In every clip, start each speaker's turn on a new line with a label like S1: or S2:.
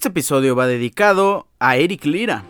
S1: Este episodio va dedicado a Eric Lira.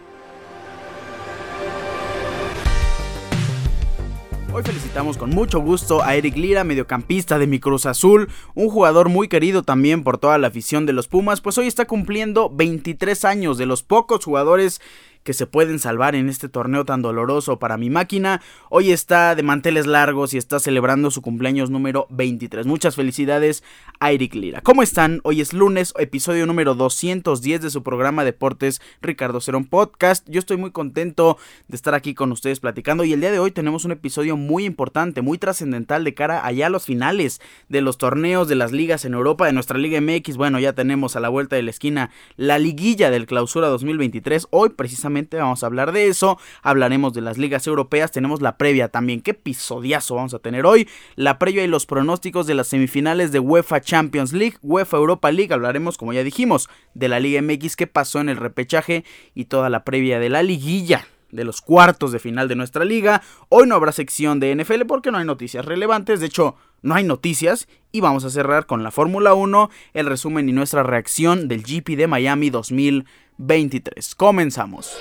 S1: Hoy felicitamos con mucho gusto a Eric Lira, mediocampista de mi Cruz Azul, un jugador muy querido también por toda la afición de los Pumas, pues hoy está cumpliendo 23 años de los pocos jugadores que se pueden salvar en este torneo tan doloroso para mi máquina. Hoy está de manteles largos y está celebrando su cumpleaños número 23. Muchas felicidades a Eric Lira. ¿Cómo están? Hoy es lunes, episodio número 210 de su programa Deportes Ricardo Cerón Podcast. Yo estoy muy contento de estar aquí con ustedes platicando y el día de hoy tenemos un episodio muy importante, muy trascendental de cara allá a los finales de los torneos de las ligas en Europa, de nuestra Liga MX. Bueno, ya tenemos a la vuelta de la esquina la liguilla del Clausura 2023. Hoy precisamente vamos a hablar de eso, hablaremos de las ligas europeas, tenemos la previa también, qué episodiazo vamos a tener hoy, la previa y los pronósticos de las semifinales de UEFA Champions League, UEFA Europa League, hablaremos como ya dijimos de la Liga MX, qué pasó en el repechaje y toda la previa de la liguilla de los cuartos de final de nuestra liga. Hoy no habrá sección de NFL porque no hay noticias relevantes, de hecho no hay noticias y vamos a cerrar con la Fórmula 1, el resumen y nuestra reacción del GP de Miami 2023. Comenzamos.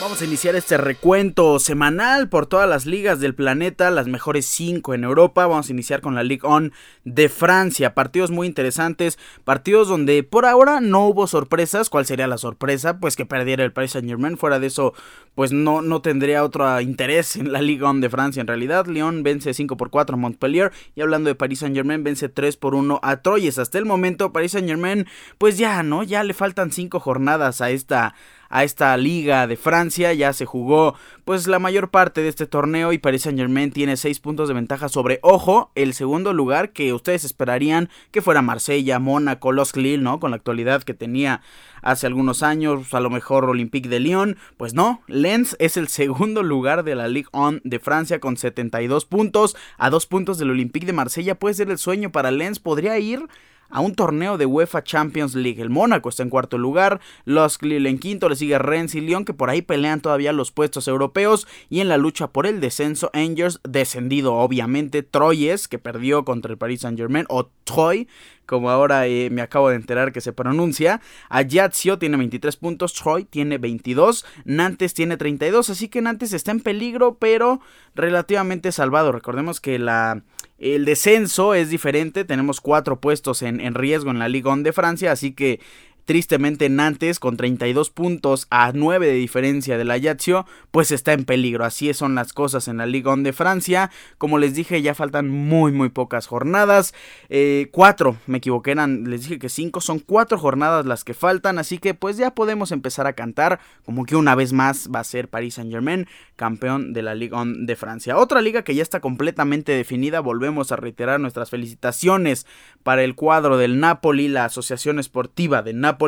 S1: Vamos a iniciar este recuento semanal por todas las ligas del planeta, las mejores 5 en Europa. Vamos a iniciar con la Ligue 1 de Francia. Partidos muy interesantes, partidos donde por ahora no hubo sorpresas. ¿Cuál sería la sorpresa? Pues que perdiera el Paris Saint Germain. Fuera de eso, pues no, no tendría otro interés en la Ligue 1 de Francia en realidad. Lyon vence 5 por 4 a Montpellier. Y hablando de Paris Saint Germain, vence 3 por 1 a Troyes. Hasta el momento, Paris Saint Germain, pues ya, ¿no? Ya le faltan 5 jornadas a esta a esta liga de Francia. Ya se jugó pues la mayor parte de este torneo y Paris Saint Germain tiene 6 puntos de ventaja sobre, ojo, el segundo lugar que ustedes esperarían que fuera Marsella, Mónaco, Los Lille, ¿no? Con la actualidad que tenía hace algunos años, a lo mejor Olympique de Lyon. Pues no, Lens es el segundo lugar de la Ligue 1 de Francia con 72 puntos. A dos puntos del Olympique de Marsella puede ser el sueño para Lens. Podría ir a un torneo de UEFA Champions League. El Mónaco está en cuarto lugar, los Lille en quinto, le sigue Rennes y Lyon que por ahí pelean todavía los puestos europeos y en la lucha por el descenso Angers descendido obviamente Troyes que perdió contra el Paris Saint Germain o Troy como ahora eh, me acabo de enterar que se pronuncia. Ajaccio tiene 23 puntos, Troy tiene 22, Nantes tiene 32, así que Nantes está en peligro, pero relativamente salvado. Recordemos que la el descenso es diferente, tenemos cuatro puestos en, riesgo en la Liga 1 de Francia, así que Tristemente Nantes con 32 puntos a 9 de diferencia del Ajaccio pues está en peligro. Así son las cosas en la Liga 1 de Francia. Como les dije ya faltan muy muy pocas jornadas. Eh, cuatro, me equivoqué, eran, les dije que cinco, son cuatro jornadas las que faltan. Así que pues ya podemos empezar a cantar como que una vez más va a ser Paris Saint Germain campeón de la Liga 1 de Francia. Otra liga que ya está completamente definida. Volvemos a reiterar nuestras felicitaciones para el cuadro del Napoli, la Asociación Esportiva de Napoli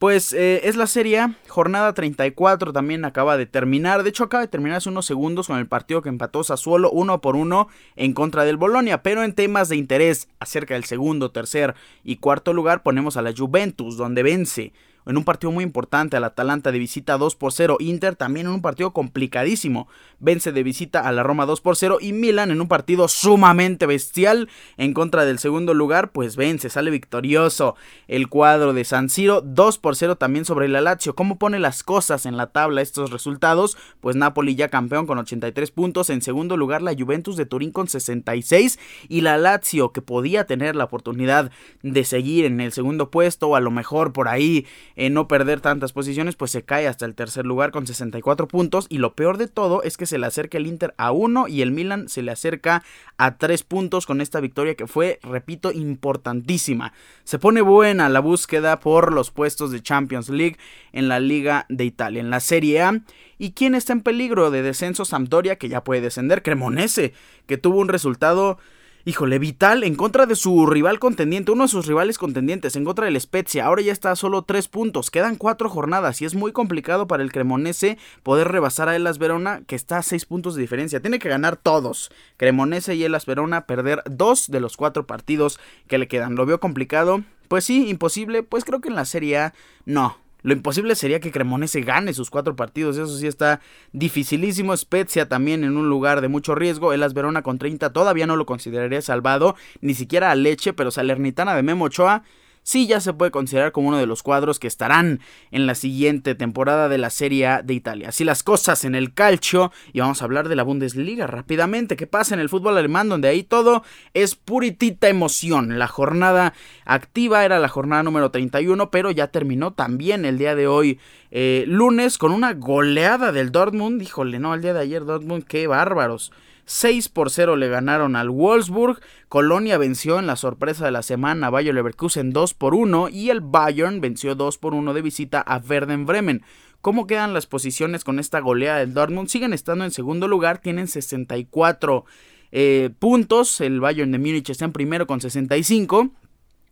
S1: Pues eh, es la serie, jornada 34 también acaba de terminar. De hecho, acaba de terminar hace unos segundos con el partido que empató Sassuolo uno por uno en contra del Bolonia. Pero en temas de interés acerca del segundo, tercer y cuarto lugar, ponemos a la Juventus, donde vence en un partido muy importante al Atalanta de visita 2 por 0, Inter también en un partido complicadísimo, vence de visita a la Roma 2 por 0 y Milan en un partido sumamente bestial en contra del segundo lugar, pues vence, sale victorioso el cuadro de San Siro 2 por 0 también sobre el Lazio. ¿Cómo pone las cosas en la tabla estos resultados? Pues Napoli ya campeón con 83 puntos, en segundo lugar la Juventus de Turín con 66 y la Lazio que podía tener la oportunidad de seguir en el segundo puesto o a lo mejor por ahí en no perder tantas posiciones, pues se cae hasta el tercer lugar con 64 puntos. Y lo peor de todo es que se le acerca el Inter a 1 y el Milan se le acerca a 3 puntos con esta victoria que fue, repito, importantísima. Se pone buena la búsqueda por los puestos de Champions League en la Liga de Italia, en la Serie A. ¿Y quién está en peligro de descenso? Sampdoria, que ya puede descender. Cremonese, que tuvo un resultado híjole, vital en contra de su rival contendiente, uno de sus rivales contendientes, en contra del Spezia. Ahora ya está a solo tres puntos, quedan cuatro jornadas y es muy complicado para el Cremonese poder rebasar a Elas Verona, que está a seis puntos de diferencia. Tiene que ganar todos. Cremonese y Elas Verona perder dos de los cuatro partidos que le quedan. ¿Lo veo complicado? Pues sí, imposible. Pues creo que en la Serie A no. Lo imposible sería que Cremonese gane sus cuatro partidos, eso sí está dificilísimo. Spezia también en un lugar de mucho riesgo. El Verona con 30 todavía no lo consideraría salvado, ni siquiera a Leche, pero Salernitana de Memo Ochoa sí ya se puede considerar como uno de los cuadros que estarán en la siguiente temporada de la Serie A de Italia. Así las cosas en el calcio y vamos a hablar de la Bundesliga rápidamente. ¿Qué pasa en el fútbol alemán donde ahí todo es puritita emoción? La jornada activa era la jornada número 31, pero ya terminó también el día de hoy eh, lunes con una goleada del Dortmund. Híjole, no, el día de ayer Dortmund, qué bárbaros. 6 por 0 le ganaron al Wolfsburg. Colonia venció en la sorpresa de la semana a Bayer Leverkusen 2 por 1 y el Bayern venció 2 por 1 de visita a Werder Bremen. ¿Cómo quedan las posiciones con esta goleada del Dortmund? Siguen estando en segundo lugar, tienen 64 eh, puntos. El Bayern de Múnich está en primero con 65.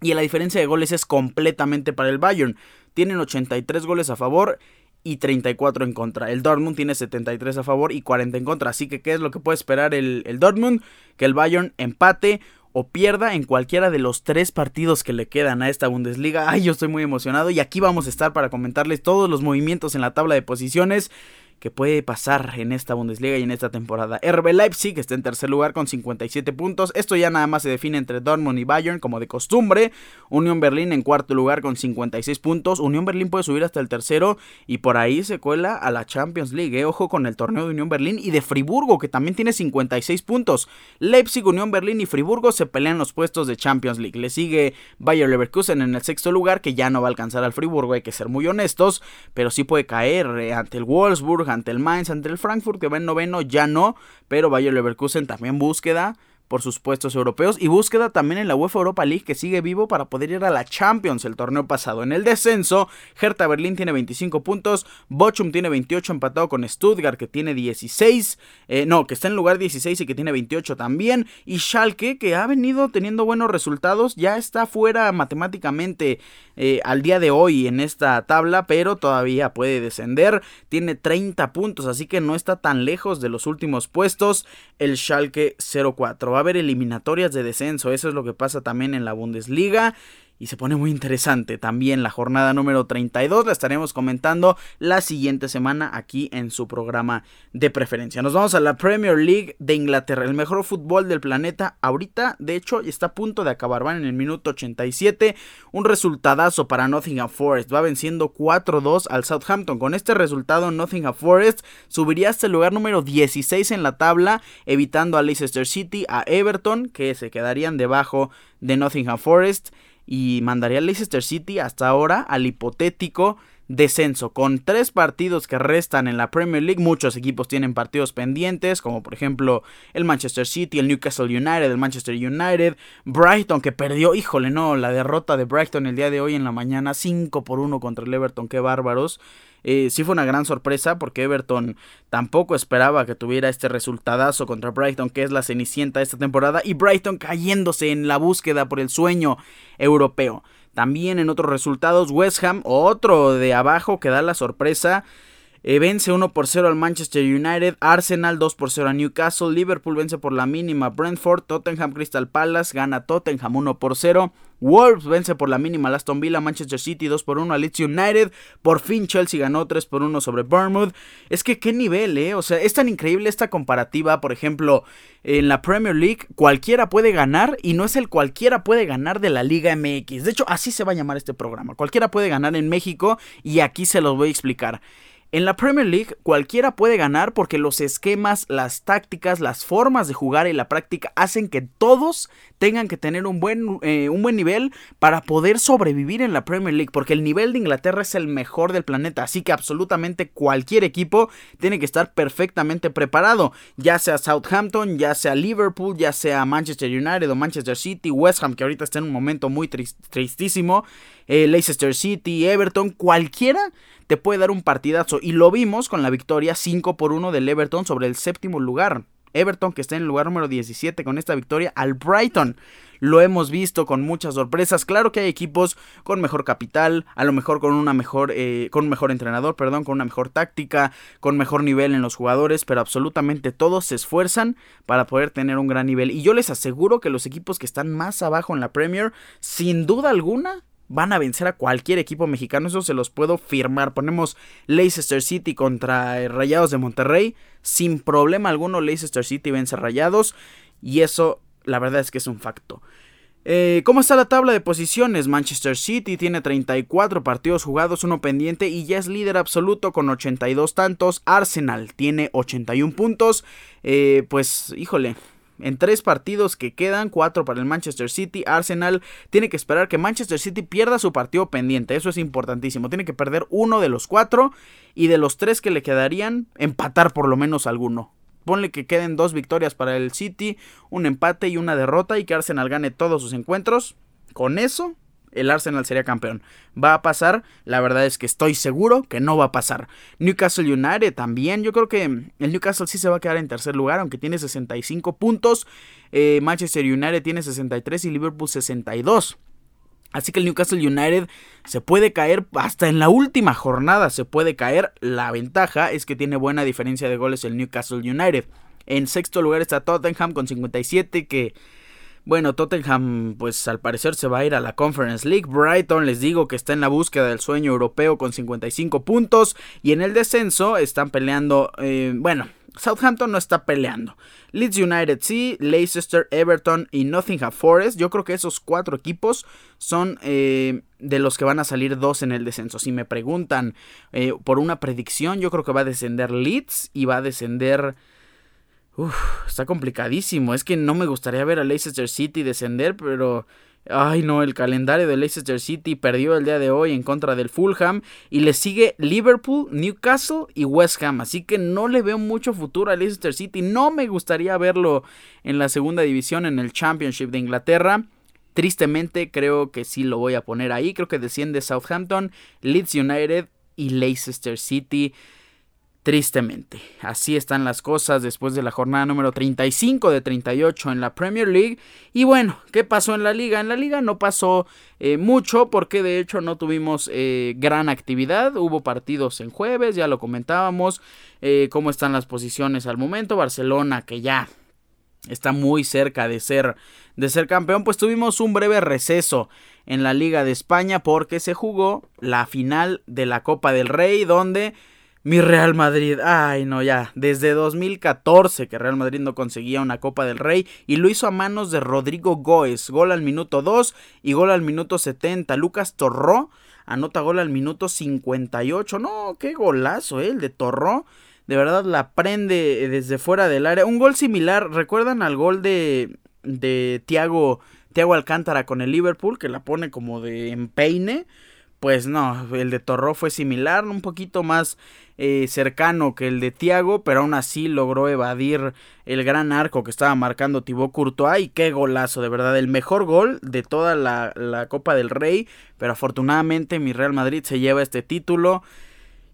S1: Y la diferencia de goles es completamente para el Bayern. Tienen 83 goles a favor y 34 en contra. El Dortmund tiene 73 a favor y 40 en contra. Así que, ¿qué es lo que puede esperar el, el Dortmund? Que el Bayern empate o pierda en cualquiera de los tres partidos que le quedan a esta Bundesliga. Ay, yo estoy muy emocionado y aquí vamos a estar para comentarles todos los movimientos en la tabla de posiciones que puede pasar en esta Bundesliga y en esta temporada. RB Leipzig está en tercer lugar con 57 puntos. Esto ya nada más se define entre Dortmund y Bayern como de costumbre. Unión Berlín en cuarto lugar con 56 puntos. Unión Berlín puede subir hasta el tercero y por ahí se cuela a la Champions League. ¿eh? Ojo con el torneo de Unión Berlín y de Friburgo que también tiene 56 puntos. Leipzig, Unión Berlín y Friburgo se pelean los puestos de Champions League. Le sigue Bayer Leverkusen en el sexto lugar que ya no va a alcanzar al Friburgo, hay que ser muy honestos, pero sí puede caer eh, ante el Wolfsburg ante el Mainz, ante el Frankfurt, que va en noveno, ya no, pero Bayer Leverkusen también búsqueda por sus puestos europeos y búsqueda también en la UEFA Europa League que sigue vivo para poder ir a la Champions el torneo pasado. En el descenso, Hertha Berlín tiene 25 puntos, Bochum tiene 28 empatado con Stuttgart que tiene 16, eh, no, que está en lugar 16 y que tiene 28 también, y Schalke que ha venido teniendo buenos resultados, ya está fuera matemáticamente eh, al día de hoy en esta tabla, pero todavía puede descender, tiene 30 puntos, así que no está tan lejos de los últimos puestos, el Schalke 04 va a haber eliminatorias de descenso. Eso es lo que pasa también en la Bundesliga y se pone muy interesante también la jornada número 32. La estaremos comentando la siguiente semana aquí en su programa de preferencia. Nos vamos a la Premier League de Inglaterra, el mejor fútbol del planeta. Ahorita, de hecho, está a punto de acabar. Van en el minuto 87. Un resultadazo para Nottingham Forest. Va venciendo 4-2 al Southampton. Con este resultado, Nottingham Forest subiría hasta el lugar número 16 en la tabla, evitando a Leicester City, a Everton, que se quedarían debajo de Nottingham Forest y mandaría al Leicester City hasta ahora al hipotético descenso. Con tres partidos que restan en la Premier League, muchos equipos tienen partidos pendientes, como por ejemplo el Manchester City, el Newcastle United, el Manchester United, Brighton que perdió, híjole, no, la derrota de Brighton el día de hoy en la mañana, 5 por 1 contra el Everton, qué bárbaros. Eh, sí fue una gran sorpresa porque Everton tampoco esperaba que tuviera este resultadazo contra Brighton, que es la cenicienta de esta temporada, y Brighton cayéndose en la búsqueda por el sueño europeo. También en otros resultados, West Ham, otro de abajo que da la sorpresa. Eh, vence 1 por 0 al Manchester United, Arsenal 2 por 0 a Newcastle, Liverpool vence por la mínima Brentford, Tottenham Crystal Palace gana Tottenham 1 por 0, Wolves vence por la mínima Aston Villa, Manchester City 2 por 1 a Leeds United. Por fin Chelsea ganó 3 por 1 sobre Bournemouth. Es que qué nivel, ¿eh? O sea, es tan increíble esta comparativa. Por ejemplo, en la Premier League cualquiera puede ganar y no es el cualquiera puede ganar de la Liga MX. De hecho, así se va a llamar este programa. Cualquiera puede ganar en México y aquí se los voy a explicar. En la Premier League cualquiera puede ganar porque los esquemas, las tácticas, las formas de jugar y la práctica hacen que todos tengan que tener un buen, eh, un buen nivel para poder sobrevivir en la Premier League porque el nivel de Inglaterra es el mejor del planeta. Así que absolutamente cualquier equipo tiene que estar perfectamente preparado ya sea Southampton, ya sea Liverpool, ya sea Manchester United o Manchester City, West Ham que ahorita está en un momento muy tristísimo, eh, Leicester City, Everton, cualquiera te puede dar un partidazo. Y lo vimos con la victoria 5 por 1 del Everton sobre el séptimo lugar. Everton que está en el lugar número 17 con esta victoria al Brighton. Lo hemos visto con muchas sorpresas. Claro que hay equipos con mejor capital, a lo mejor con una mejor, eh, con un mejor entrenador, perdón, con una mejor táctica, con mejor nivel en los jugadores, pero absolutamente todos se esfuerzan para poder tener un gran nivel. Y yo les aseguro que los equipos que están más abajo en la Premier, sin duda alguna, van a vencer a cualquier equipo mexicano, eso se los puedo firmar. Ponemos Leicester City contra Rayados de Monterrey, sin problema alguno Leicester City vence a Rayados y eso la verdad es que es un facto. Eh, ¿Cómo está la tabla de posiciones? Manchester City tiene 34 partidos jugados, uno pendiente y ya es líder absoluto con 82 tantos. Arsenal tiene 81 puntos. Eh, pues, híjole, en tres partidos que quedan, cuatro para el Manchester City, Arsenal tiene que esperar que Manchester City pierda su partido pendiente. Eso es importantísimo. Tiene que perder uno de los cuatro y de los tres que le quedarían, empatar por lo menos alguno. Ponle que queden dos victorias para el City, un empate y una derrota y que Arsenal gane todos sus encuentros. Con eso, el Arsenal sería campeón. ¿Va a pasar? La verdad es que estoy seguro que no va a pasar. Newcastle United también. Yo creo que el Newcastle sí se va a quedar en tercer lugar, aunque tiene 65 puntos. Eh, Manchester United tiene 63 y Liverpool 62. Así que el Newcastle United se puede caer hasta en la última jornada, se puede caer. La ventaja es que tiene buena diferencia de goles el Newcastle United. En sexto lugar está Tottenham con 57 que... Bueno, Tottenham pues al parecer se va a ir a la Conference League. Brighton les digo que está en la búsqueda del sueño europeo con 55 puntos. Y en el descenso están peleando, eh, bueno, Southampton no está peleando. Leeds United sí, Leicester, Everton y Nottingham Forest. Yo creo que esos cuatro equipos son eh, de los que van a salir dos en el descenso. Si me preguntan eh, por una predicción, yo creo que va a descender Leeds y va a descender... Está complicadísimo. Es que no me gustaría ver a Leicester City descender, pero Ay, no, el calendario de Leicester City perdió el día de hoy en contra del Fulham y le sigue Liverpool, Newcastle y West Ham. Así que no le veo mucho futuro a Leicester City. No me gustaría verlo en la segunda división, en el Championship de Inglaterra. Tristemente creo que sí lo voy a poner ahí. Creo que desciende Southampton, Leeds United y Leicester City. Tristemente, así están las cosas después de la jornada número 35 de 38 en la Premier League. Y bueno, ¿qué pasó en la liga? En la liga no pasó eh, mucho porque de hecho no tuvimos eh, gran actividad. Hubo partidos en jueves, ya lo comentábamos. Eh, cómo están las posiciones al momento. Barcelona que ya está muy cerca de ser, de ser campeón. Pues tuvimos un breve receso en la Liga de España porque se jugó la final de la Copa del Rey donde... Mi Real Madrid, ay no ya, desde 2014 que Real Madrid no conseguía una Copa del Rey y lo hizo a manos de Rodrigo Goes, gol al minuto 2 y gol al minuto 70. Lucas Torró anota gol al minuto 58. No, qué golazo, ¿eh? el de Torró. De verdad la prende desde fuera del área. Un gol similar, ¿recuerdan al gol de, de Thiago, Thiago Alcántara con el Liverpool que la pone como de empeine? Pues no, el de Torró fue similar, un poquito más eh, cercano que el de Tiago, pero aún así logró evadir el gran arco que estaba marcando Thibaut Courtois y qué golazo, de verdad, el mejor gol de toda la, la Copa del Rey, pero afortunadamente mi Real Madrid se lleva este título.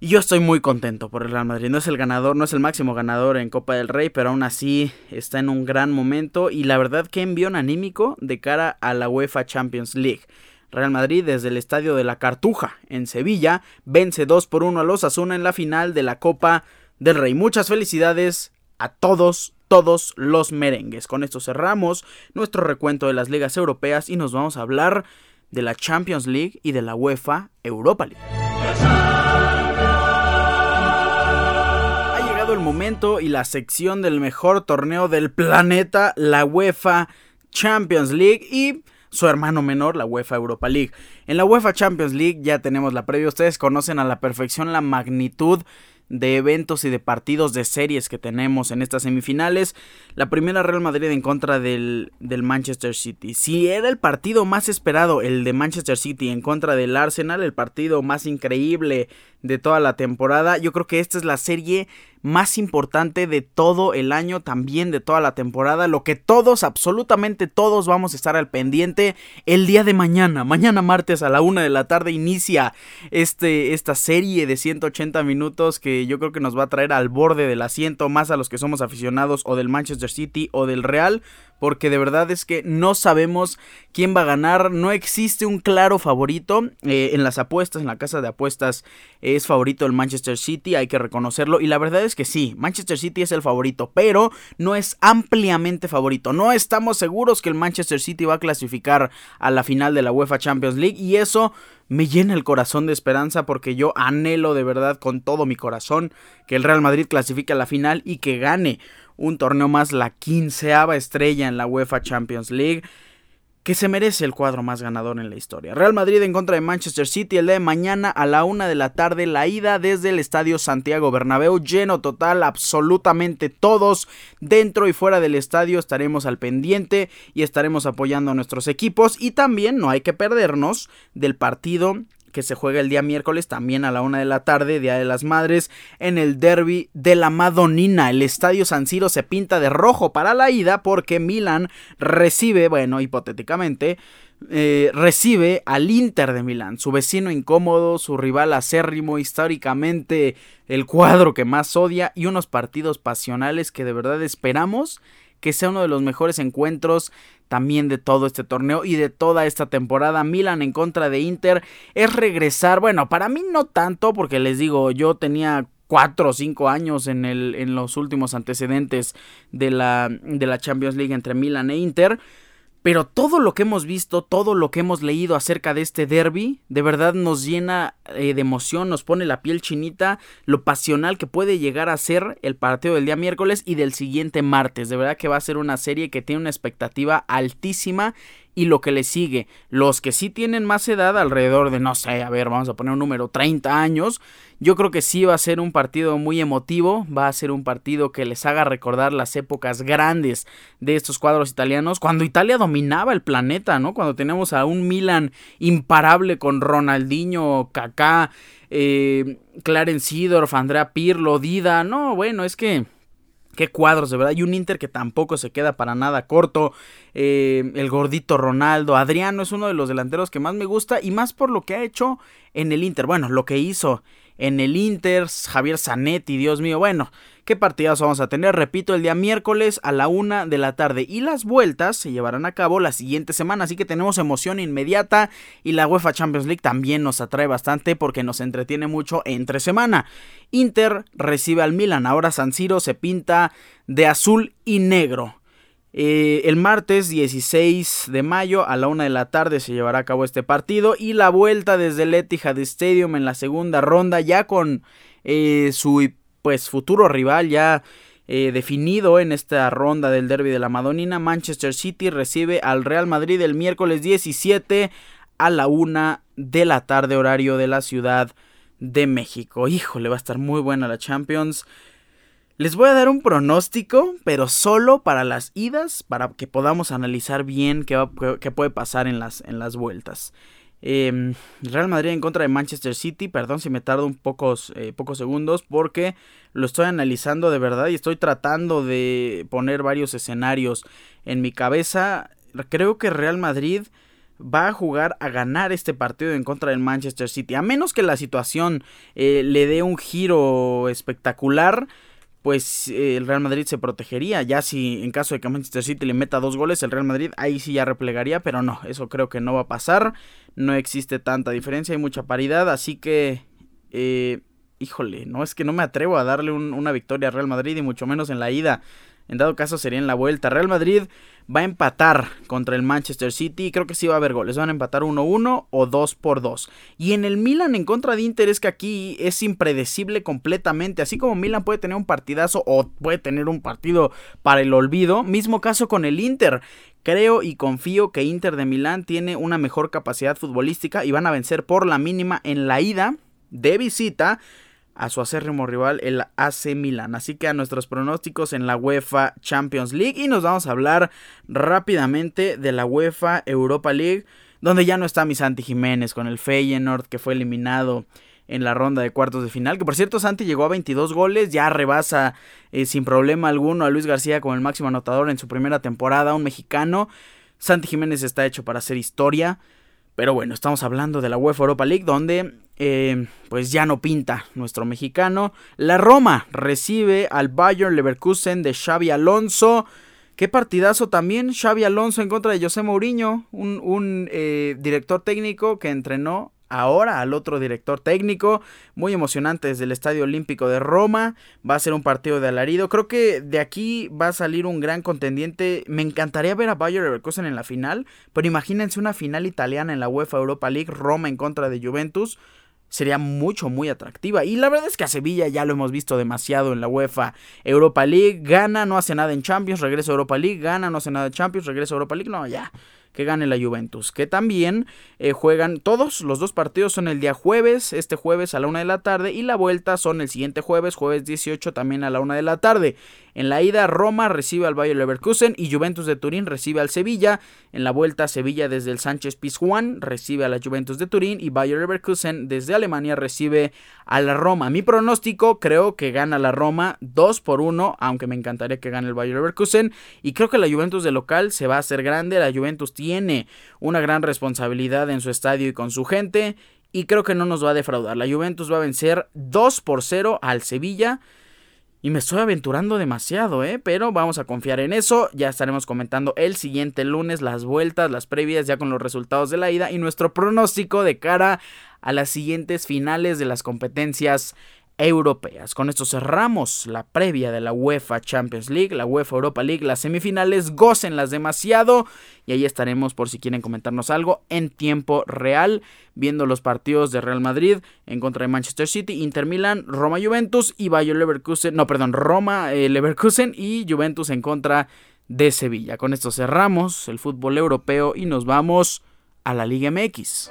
S1: Y yo estoy muy contento por el Real Madrid. No es el ganador, no es el máximo ganador en Copa del Rey, pero aún así está en un gran momento. Y la verdad que envión anímico de cara a la UEFA Champions League. Real Madrid desde el estadio de la Cartuja en Sevilla vence 2 por 1 a los Asuna en la final de la Copa del Rey. Muchas felicidades a todos, todos los merengues. Con esto cerramos nuestro recuento de las ligas europeas y nos vamos a hablar de la Champions League y de la UEFA Europa League. Ha llegado el momento y la sección del mejor torneo del planeta, la UEFA Champions League y su hermano menor, la UEFA Europa League. En la UEFA Champions League ya tenemos la previa, ustedes conocen a la perfección la magnitud de eventos y de partidos de series que tenemos en estas semifinales. La primera Real Madrid en contra del, del, Manchester City. Si era el partido más esperado, el de Manchester City en contra del Arsenal, el partido más increíble de toda la temporada, yo creo que esta es la serie más importante de todo el año, también de toda la temporada, lo que todos, absolutamente todos vamos a estar al pendiente el día de mañana, mañana martes a la una de la tarde inicia este, esta serie de 180 minutos que yo creo que nos va a traer al borde del asiento, más a los que somos aficionados o del Manchester City o del Real, porque de verdad es que no sabemos quién va a ganar, no existe un claro favorito eh, en las apuestas, en la casa de apuestas es favorito el Manchester City, hay que reconocerlo, y la verdad es que sí, Manchester City es el favorito, pero no es ampliamente favorito, no estamos seguros que el Manchester City va a clasificar a la final de la UEFA Champions League, y eso me llena el corazón de esperanza porque yo anhelo de verdad con todo mi corazón que el Real Madrid clasifique a la final y que gane un torneo más, la quinceava estrella en la UEFA Champions League. Que se merece el cuadro más ganador en la historia. Real Madrid en contra de Manchester City el día de mañana a la una de la tarde, la ida desde el Estadio Santiago Bernabéu, lleno total, absolutamente todos dentro y fuera del estadio estaremos al pendiente y estaremos apoyando a nuestros equipos y también no hay que perdernos del partido que se juega el día miércoles también a la una de la tarde, Día de las Madres, en el derby de la Madonina. El estadio San Siro se pinta de rojo para la ida porque Milan recibe, bueno, hipotéticamente, eh, recibe al Inter de Milán, su vecino incómodo, su rival acérrimo, históricamente el cuadro que más odia y unos partidos pasionales que de verdad esperamos que sea uno de los mejores encuentros también de todo este torneo y de toda esta temporada. Milan en contra de Inter es regresar, bueno, para mí no tanto, porque les digo, yo tenía cuatro o cinco años en, el, en los últimos antecedentes de la, de la Champions League entre Milan e Inter. Pero todo lo que hemos visto, todo lo que hemos leído acerca de este derby, de verdad nos llena eh, de emoción, nos pone la piel chinita, lo pasional que puede llegar a ser el partido del día miércoles y del siguiente martes. De verdad que va a ser una serie que tiene una expectativa altísima y lo que le sigue. Los que sí tienen más edad, alrededor de, no sé, a ver, vamos a poner un número, 30 años, yo creo que sí va a ser un partido muy emotivo, va a ser un partido que les haga recordar las épocas grandes de estos cuadros italianos, cuando Italia dominaba el planeta, ¿no? Cuando tenemos a un Milan imparable con Ronaldinho, Kaká, eh, Clarence Seedorf, Andrea Pirlo, Dida, no, bueno, es que Qué cuadros, de verdad. Y un Inter que tampoco se queda para nada corto. Eh, el gordito Ronaldo. Adriano es uno de los delanteros que más me gusta. Y más por lo que ha hecho en el Inter. Bueno, lo que hizo en el Inter. Javier Zanetti, Dios mío. Bueno, qué partidas vamos a tener. Repito, el día miércoles a la una de la tarde. Y las vueltas se llevarán a cabo la siguiente semana. Así que tenemos emoción inmediata. Y la UEFA Champions League también nos atrae bastante porque nos entretiene mucho entre semana. Inter recibe al Milan. Ahora San Siro se pinta de azul y negro. Eh, el martes 16 de mayo a la una de la tarde se llevará a cabo este partido y la vuelta desde el Etihad Stadium en la segunda ronda ya con eh, su pues futuro rival ya eh, definido en esta ronda del derby de la Madonina. Manchester City recibe al Real Madrid el miércoles 17 a la una de la tarde horario de la Ciudad de México. Híjole, va a estar muy buena la Champions. Les voy a dar un pronóstico, pero solo para las idas, para que podamos analizar bien qué, puede pasar en las, en las vueltas. Em, Real Madrid en contra de Manchester City. Perdón si me tardo un pocos, eh, pocos segundos porque lo estoy analizando de verdad y estoy tratando de poner varios escenarios en mi cabeza. Creo que Real Madrid va a jugar a ganar este partido en contra del Manchester City. A menos que la situación eh, le dé un giro espectacular pues eh, el Real Madrid se protegería. Ya si en caso de que Manchester City le meta dos goles, el Real Madrid ahí sí ya replegaría, pero no, eso creo que no va a pasar. No existe tanta diferencia, hay mucha paridad, así que... Eh, híjole, no es que no me atrevo a darle una victoria al Real Madrid y mucho menos en la ida. En dado caso sería en la vuelta. Real Madrid va a empatar contra el Manchester City. Creo que sí va a haber goles. Van a empatar 1-1 o 2 por 2. Y en el Milan en contra de Inter es que aquí es impredecible completamente. Así como Milan puede tener un partidazo o puede tener un partido para el olvido. Mismo caso con el Inter. Creo y confío que Inter de Milán tiene una mejor capacidad futbolística y van a vencer por la mínima en la ida de visita a su acérrimo rival el AC Milan. Así que a nuestros pronósticos en la UEFA Champions League y nos vamos a hablar rápidamente de la UEFA Europa League, donde ya no está mi Santi Jiménez con el Feyenoord que fue eliminado en la ronda de cuartos de final. Que por cierto, Santi llegó a 22 goles, ya rebasa eh, sin problema alguno a Luis García como el máximo anotador en su primera temporada, un mexicano. Santi Jiménez está hecho para hacer historia. Pero bueno, estamos hablando de la UEFA Europa League, donde eh, pues ya no pinta nuestro mexicano. La Roma recibe al Bayern Leverkusen de Xavi Alonso. Qué partidazo también, Xavi Alonso en contra de José Mourinho, un, eh, director técnico que entrenó ahora al otro director técnico. Muy emocionante desde el Estadio Olímpico de Roma. Va a ser un partido de alarido. Creo que de aquí va a salir un gran contendiente. Me encantaría ver a Bayer Leverkusen en la final. Pero imagínense una final italiana en la UEFA Europa League. Roma en contra de Juventus sería mucho, muy atractiva. Y la verdad es que a Sevilla ya lo hemos visto demasiado en la UEFA Europa League. Gana, no hace nada en Champions, regresa a Europa League. Gana, no hace nada en Champions, regresa a Europa League. No, ya. Que gane la Juventus. Que también eh, juegan todos, los dos partidos son el día jueves, este jueves a la una de la tarde, y la vuelta son el siguiente jueves, jueves 18 también a la una de la tarde. En la ida, Roma recibe al Bayer Leverkusen y Juventus de Turín recibe al Sevilla. En la vuelta, Sevilla desde el Sánchez Pizjuán recibe a la Juventus de Turín y Bayer Leverkusen desde Alemania recibe a la Roma. Mi pronóstico creo que gana la Roma 2 por 1, aunque me encantaría que gane el Bayer Leverkusen. Y creo que la Juventus de local se va a hacer grande. La Juventus tiene una gran responsabilidad en su estadio y con su gente. Y creo que no nos va a defraudar. La Juventus va a vencer 2 por 0 al Sevilla. Y me estoy aventurando demasiado, ¿eh? Pero vamos a confiar en eso. Ya estaremos comentando el siguiente lunes las vueltas, las previas, ya con los resultados de la ida y nuestro pronóstico de cara a las siguientes finales de las competencias europeas. Con esto cerramos la previa de la UEFA Champions League, la UEFA Europa League, las semifinales, gócenlas demasiado y ahí estaremos por si quieren comentarnos algo en tiempo real, viendo los partidos de Real Madrid en contra de Manchester City, Inter Milan, Roma Juventus y Bayer Leverkusen, no, perdón, Roma eh, Leverkusen y Juventus en contra de Sevilla. Con esto cerramos el fútbol europeo y nos vamos a la Liga MX.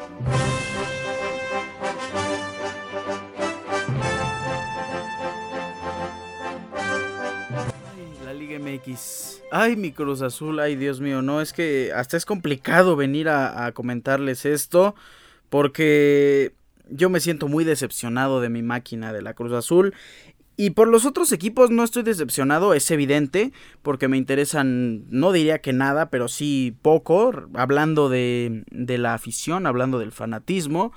S1: Ay, mi Cruz Azul, ay, Dios mío, no, es que hasta es complicado venir a, comentarles esto porque yo me siento muy decepcionado de mi máquina de la Cruz Azul y por los otros equipos no estoy decepcionado, es evidente, porque me interesan, no diría que nada, pero sí poco, hablando de, de, la afición, hablando del fanatismo.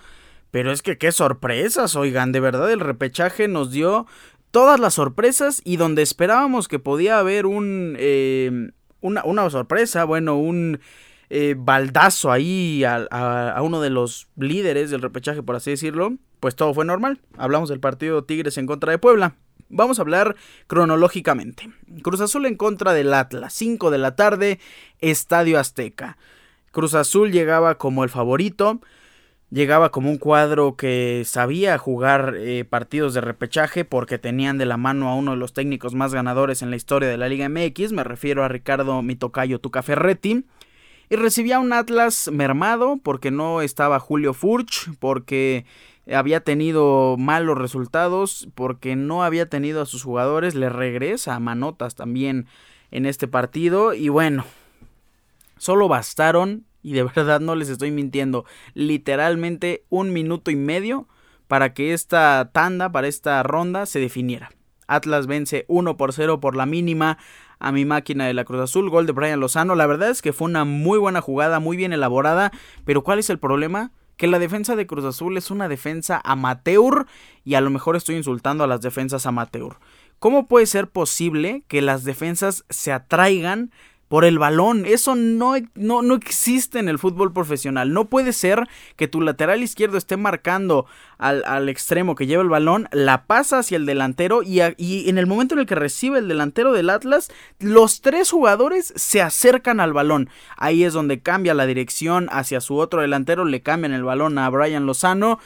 S1: Pero es que qué sorpresas, oigan, de verdad el repechaje nos dio todas las sorpresas y donde esperábamos que podía haber un, eh, una, sorpresa, bueno, un eh, baldazo ahí a, uno de los líderes del repechaje, por así decirlo, pues todo fue normal. Hablamos del partido Tigres en contra de Puebla. Vamos a hablar cronológicamente. Cruz Azul en contra del Atlas, 5 de la tarde, Estadio Azteca. Cruz Azul llegaba como el favorito, llegaba como un cuadro que sabía jugar eh, partidos de repechaje porque tenían de la mano a uno de los técnicos más ganadores en la historia de la Liga MX, me refiero a Ricardo Mitocayo Tucaferretti, y recibía un Atlas mermado porque no estaba Julio Furch, porque había tenido malos resultados, porque no había tenido a sus jugadores, le regresa a Manotas también en este partido. Y bueno, solo bastaron y de verdad no les estoy mintiendo, literalmente un minuto y medio para que esta tanda, para esta ronda se definiera. Atlas vence 1 por 0 por la mínima a mi máquina de la Cruz Azul, gol de Brian Lozano. La verdad es que fue una muy buena jugada, muy bien elaborada, pero ¿cuál es el problema? Que la defensa de Cruz Azul es una defensa amateur y a lo mejor estoy insultando a las defensas amateur. ¿Cómo puede ser posible que las defensas se atraigan por el balón. Eso no, no, no, existe en el fútbol profesional. No puede ser que tu lateral izquierdo esté marcando al, extremo que lleva el balón, la pasa hacia el delantero y, y, en el momento en el que recibe el delantero del Atlas, los tres jugadores se acercan al balón. Ahí es donde cambia la dirección hacia su otro delantero, le cambian el balón a Brian Lozano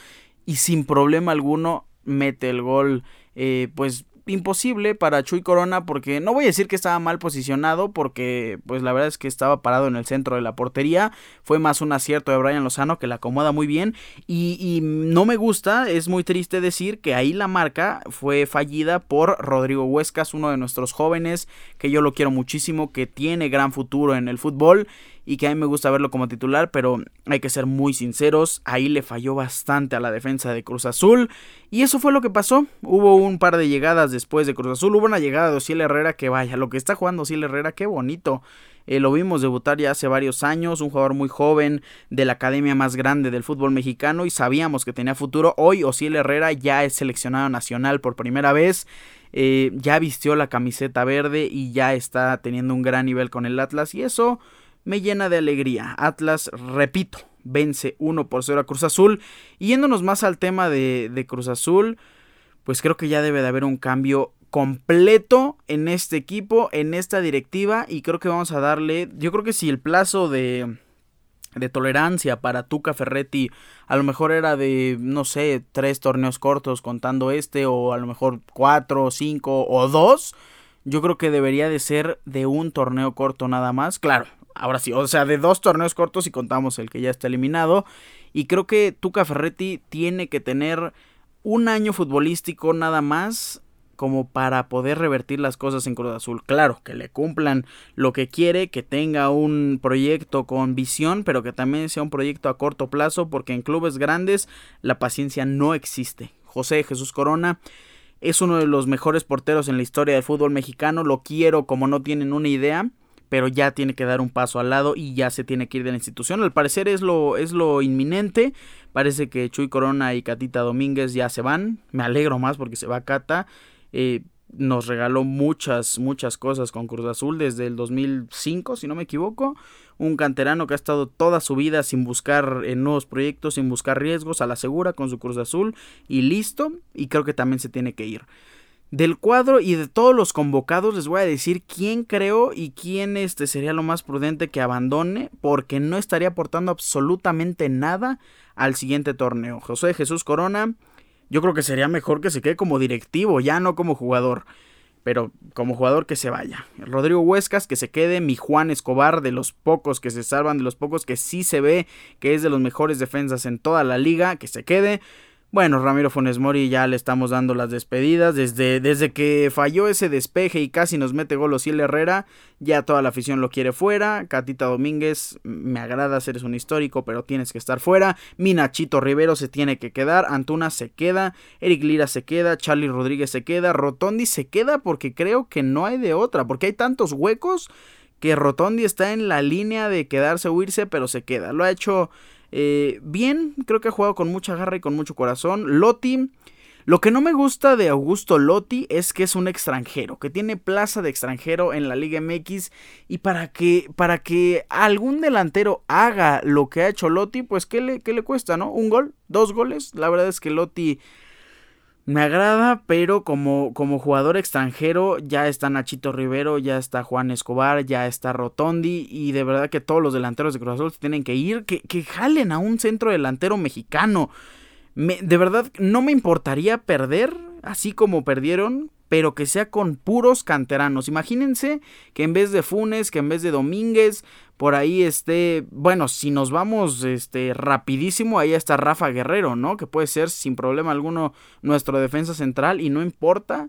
S1: y sin problema alguno mete el gol. Eh, pues imposible para Chuy Corona porque no voy a decir que estaba mal posicionado porque pues la verdad es que estaba parado en el centro de la portería. Fue más un acierto de Brian Lozano que la acomoda muy bien. Y, y no me gusta es muy triste decir que ahí la marca fue fallida por Rodrigo Huescas uno de nuestros jóvenes que yo lo quiero muchísimo que tiene gran futuro en el fútbol y que a mí me gusta verlo como titular, pero hay que ser muy sinceros, ahí le falló bastante a la defensa de Cruz Azul y eso fue lo que pasó. Hubo un par de llegadas después de Cruz Azul, hubo una llegada de Osiel Herrera que vaya, lo que está jugando Osiel Herrera, qué bonito. Eh, lo vimos debutar ya hace varios años, un jugador muy joven de la academia más grande del fútbol mexicano y sabíamos que tenía futuro. Hoy Osiel Herrera ya es seleccionado nacional por primera vez. Eh, ya vistió la camiseta verde y ya está teniendo un gran nivel con el Atlas y eso me llena de alegría. Atlas, repito, vence 1 por 0 a Cruz Azul. Y yéndonos más al tema de, Cruz Azul, pues creo que ya debe de haber un cambio completo en este equipo, en esta directiva. Y creo que vamos a darle, yo creo que si el plazo de, de tolerancia para Tuca Ferretti a lo mejor era de, no sé, tres torneos cortos contando este, o a lo mejor cuatro, cinco o dos. Yo creo que debería de ser de un torneo corto nada más. Claro, Ahora sí, o sea, de dos torneos cortos y contamos el que ya está eliminado. Y creo que Tuca Ferretti tiene que tener un año futbolístico nada más como para poder revertir las cosas en Cruz Azul. Claro, que le cumplan lo que quiere, que tenga un proyecto con visión, pero que también sea un proyecto a corto plazo, porque en clubes grandes la paciencia no existe. José Jesús Corona es uno de los mejores porteros en la historia del fútbol mexicano, lo quiero como no tienen una idea pero ya tiene que dar un paso al lado y ya se tiene que ir de la institución. Al parecer es lo, es lo inminente. Parece que Chuy Corona y Catita Domínguez ya se van. Me alegro más porque se va Cata. Eh, nos regaló muchas, muchas cosas con Cruz Azul desde el 2005, si no me equivoco. Un canterano que ha estado toda su vida sin buscar en nuevos proyectos, sin buscar riesgos, a la segura con su Cruz Azul y listo. Y creo que también se tiene que ir. Del cuadro y de todos los convocados les voy a decir quién creo y quién este sería lo más prudente que abandone porque no estaría aportando absolutamente nada al siguiente torneo. José Jesús Corona, yo creo que sería mejor que se quede como directivo, ya no como jugador. Pero como jugador que se vaya. Rodrigo Huescas que se quede. Mi Juan Escobar de los pocos que se salvan, de los pocos que sí se ve que es de los mejores defensas en toda la liga, que se quede. Bueno, Ramiro Funes Mori ya le estamos dando las despedidas. Desde, desde que falló ese despeje y casi nos mete gol Osiel Herrera, ya toda la afición lo quiere fuera. Catita Domínguez, me agrada, eres un histórico, pero tienes que estar fuera. Minachito Rivero se tiene que quedar. Antuna se queda. Eric Lira se queda. Charlie Rodríguez se queda. Rotondi se queda porque creo que no hay de otra. Porque hay tantos huecos que Rotondi está en la línea de quedarse o irse, pero se queda. Lo ha hecho eh, bien, creo que ha jugado con mucha garra y con mucho corazón. Lotti. Lo que no me gusta de Augusto Lotti es que es un extranjero, que tiene plaza de extranjero en la Liga MX y para que, para que algún delantero haga lo que ha hecho Lotti, pues ¿qué le, qué le cuesta, no? ¿Un gol? ¿Dos goles? La verdad es que Lotti me agrada, pero como, como jugador extranjero ya está Nachito Rivero, ya está Juan Escobar, ya está Rotondi y de verdad que todos los delanteros de Cruz Azul tienen que ir, que, que jalen a un centro delantero mexicano. Me, de verdad no me importaría perder, así como perdieron, pero que sea con puros canteranos. Imagínense que en vez de Funes, que en vez de Domínguez, por ahí esté, bueno, si nos vamos este rapidísimo, ahí está Rafa Guerrero, ¿no? Que puede ser sin problema alguno nuestro defensa central y no importa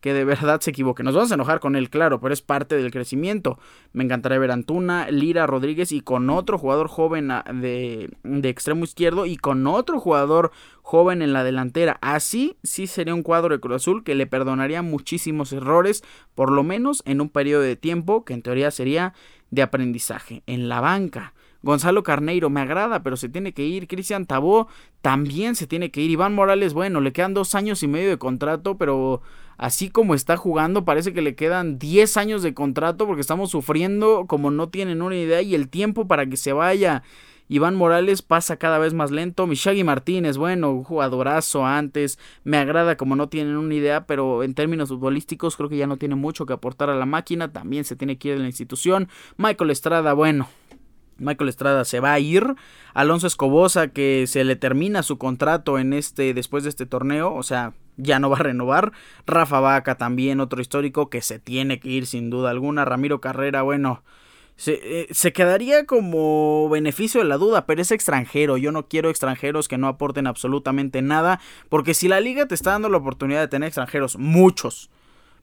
S1: que de verdad se equivoque. Nos vamos a enojar con él, claro, pero es parte del crecimiento. Me encantaría ver Antuna, Lira, Rodríguez y con otro jugador joven de, de, extremo izquierdo y con otro jugador joven en la delantera. Así sí sería un cuadro de Cruz Azul que le perdonaría muchísimos errores, por lo menos en un periodo de tiempo que en teoría sería de aprendizaje. En la banca. Gonzalo Carneiro me agrada, pero se tiene que ir. Cristian Tabó también se tiene que ir. Iván Morales, bueno, le quedan dos años y medio de contrato, pero así como está jugando, parece que le quedan 10 años de contrato porque estamos sufriendo como no tienen una idea y el tiempo para que se vaya. Iván Morales pasa cada vez más lento. Mishagi Martínez, bueno, un jugadorazo antes. Me agrada como no tienen una idea, pero en términos futbolísticos creo que ya no tiene mucho que aportar a la máquina. También se tiene que ir de la institución. Michael Estrada, bueno, Michael Estrada se va a ir. Alonso Escobosa que se le termina su contrato en este después de este torneo, o sea, ya no va a renovar. Rafa Vaca también otro histórico que se tiene que ir sin duda alguna. Ramiro Carrera, bueno, se, eh, se, quedaría como beneficio de la duda, pero es extranjero. Yo no quiero extranjeros que no aporten absolutamente nada, porque si la liga te está dando la oportunidad de tener extranjeros, muchos,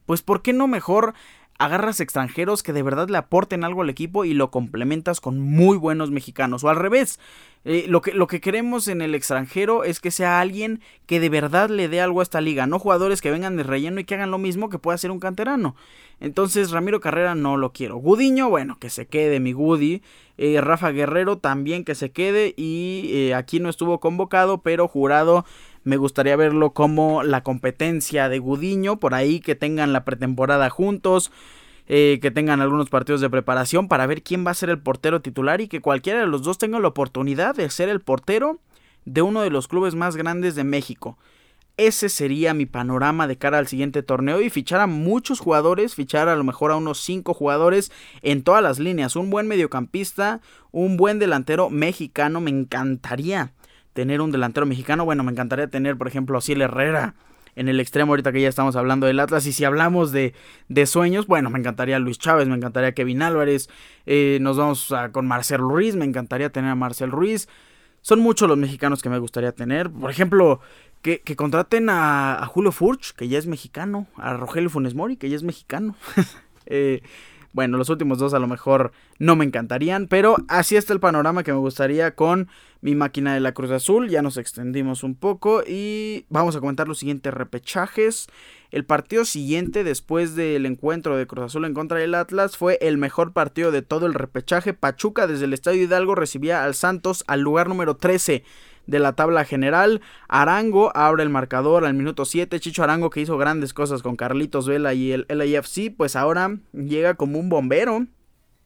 S1: pues ¿por qué no mejor agarras extranjeros que de verdad le aporten algo al equipo y lo complementas con muy buenos mexicanos. O al revés, eh, lo, que, lo que queremos en el extranjero es que sea alguien que de verdad le dé algo a esta liga, no jugadores que vengan de relleno y que hagan lo mismo que pueda ser un canterano. Entonces Ramiro Carrera no lo quiero. Gudiño, bueno, que se quede mi Gudi. Eh, Rafa Guerrero también que se quede y eh, aquí no estuvo convocado, pero jurado me gustaría verlo como la competencia de Gudiño, por ahí que tengan la pretemporada juntos. Eh, que tengan algunos partidos de preparación para ver quién va a ser el portero titular y que cualquiera de los dos tenga la oportunidad de ser el portero de uno de los clubes más grandes de México. Ese sería mi panorama de cara al siguiente torneo y fichar a muchos jugadores, fichar a lo mejor a unos 5 jugadores en todas las líneas. Un buen mediocampista, un buen delantero mexicano, me encantaría tener un delantero mexicano. Bueno, me encantaría tener, por ejemplo, a Ciel Herrera en el extremo ahorita que ya estamos hablando del Atlas. Y si hablamos de, de sueños, bueno, me encantaría Luis Chávez, me encantaría Kevin Álvarez. Eh, nos vamos con Marcel Ruiz, me encantaría tener a Marcel Ruiz. Son muchos los mexicanos que me gustaría tener. Por ejemplo, que, contraten a, Julio Furch, que ya es mexicano. A Rogelio Funes Mori, que ya es mexicano. eh, bueno, los últimos dos a lo mejor no me encantarían, pero así está el panorama que me gustaría con mi máquina de la Cruz Azul. Ya nos extendimos un poco y vamos a comentar los siguientes repechajes. El partido siguiente después del encuentro de Cruz Azul en contra del Atlas fue el mejor partido de todo el repechaje. Pachuca desde el Estadio Hidalgo recibía al Santos al lugar número 13 de la tabla general. Arango abre el marcador al minuto 7. Chicho Arango que hizo grandes cosas con Carlitos Vela y el LAFC, pues ahora llega como un bombero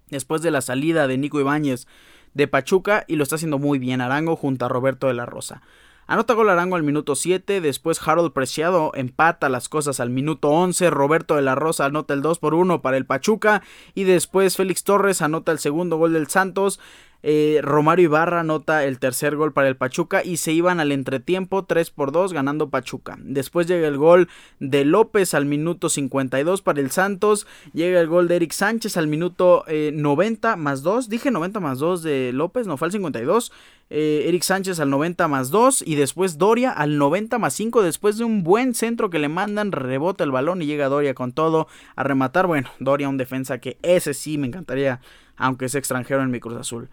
S1: después de la salida de Nico Ibáñez de Pachuca y lo está haciendo muy bien Arango junto a Roberto de la Rosa. Anota gol Arango al minuto 7, después Harold Preciado empata las cosas al minuto 11, Roberto de la Rosa anota el 2 por 1 para el Pachuca y después Félix Torres anota el segundo gol del Santos. Eh, Romario Ibarra anota el tercer gol para el Pachuca y se iban al entretiempo 3 por 2 ganando Pachuca. Después llega el gol de López al minuto 52 para el Santos. Llega el gol de Eric Sánchez al minuto 90 eh, más 2. Dije 90 más 2 de López, no fue al 52. Eh, Eric Sánchez al 90 más 2 y después Doria al 90 más 5 después de un buen centro que le mandan, rebota el balón y llega Doria con todo a rematar. Bueno, Doria un defensa que ese sí me encantaría, aunque es extranjero en mi Cruz Azul.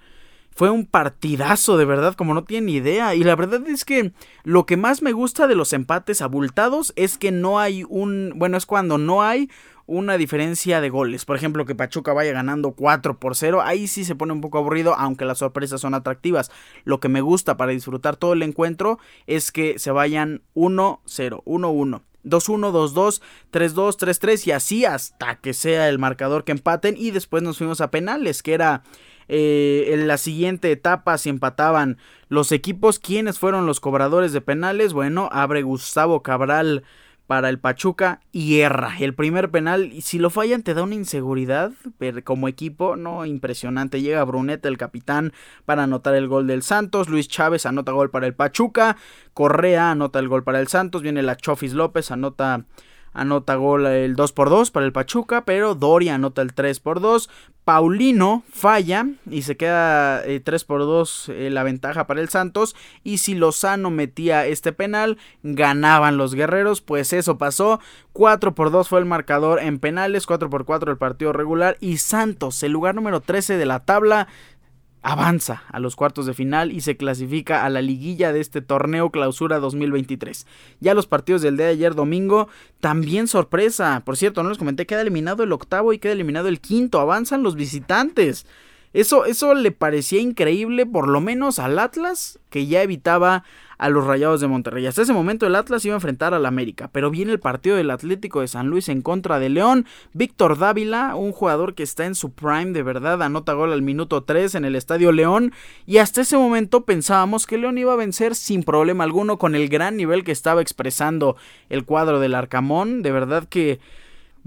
S1: Fue un partidazo, de verdad, como no tienen idea. Y la verdad es que lo que más me gusta de los empates abultados es que no hay un... Bueno, es cuando no hay una diferencia de goles. Por ejemplo, que Pachuca vaya ganando 4 por 0. Ahí sí se pone un poco aburrido, aunque las sorpresas son atractivas. Lo que me gusta para disfrutar todo el encuentro es que se vayan 1-0, 1-1. 2-1, 2-2, 3-2, 3-3 y así hasta que sea el marcador que empaten y después nos fuimos a penales, que era eh, en la siguiente etapa si empataban los equipos, ¿quiénes fueron los cobradores de penales? Bueno, abre Gustavo Cabral para el Pachuca y erra el primer penal. Y si lo fallan, te da una inseguridad como equipo, ¿no? Impresionante. Llega Bruneta, el capitán, para anotar el gol del Santos. Luis Chávez anota gol para el Pachuca. Correa anota el gol para el Santos. Viene la Chofis López, anota anota gol el 2 por 2 para el Pachuca, pero Doria anota el 3 por 2. Paulino falla y se queda 3 eh, por 2 eh, la ventaja para el Santos. Y si Lozano metía este penal, ganaban los guerreros. Pues eso pasó. 4 por 2 fue el marcador en penales, 4 por 4 el partido regular. Y Santos, el lugar número 13 de la tabla, avanza a los cuartos de final y se clasifica a la liguilla de este torneo clausura 2023. Ya los partidos del día de ayer domingo, también sorpresa. Por cierto, no les comenté, queda eliminado el octavo y queda eliminado el quinto. Avanzan los visitantes. Eso, eso le parecía increíble, por lo menos al Atlas, que ya evitaba a los Rayados de Monterrey. Hasta ese momento el Atlas iba a enfrentar al América, pero viene el partido del Atlético de San Luis en contra de León. Víctor Dávila, un jugador que está en su prime de verdad, anota gol al minuto 3 en el Estadio León y hasta ese momento pensábamos que León iba a vencer sin problema alguno con el gran nivel que estaba expresando el cuadro del Arcamón. De verdad que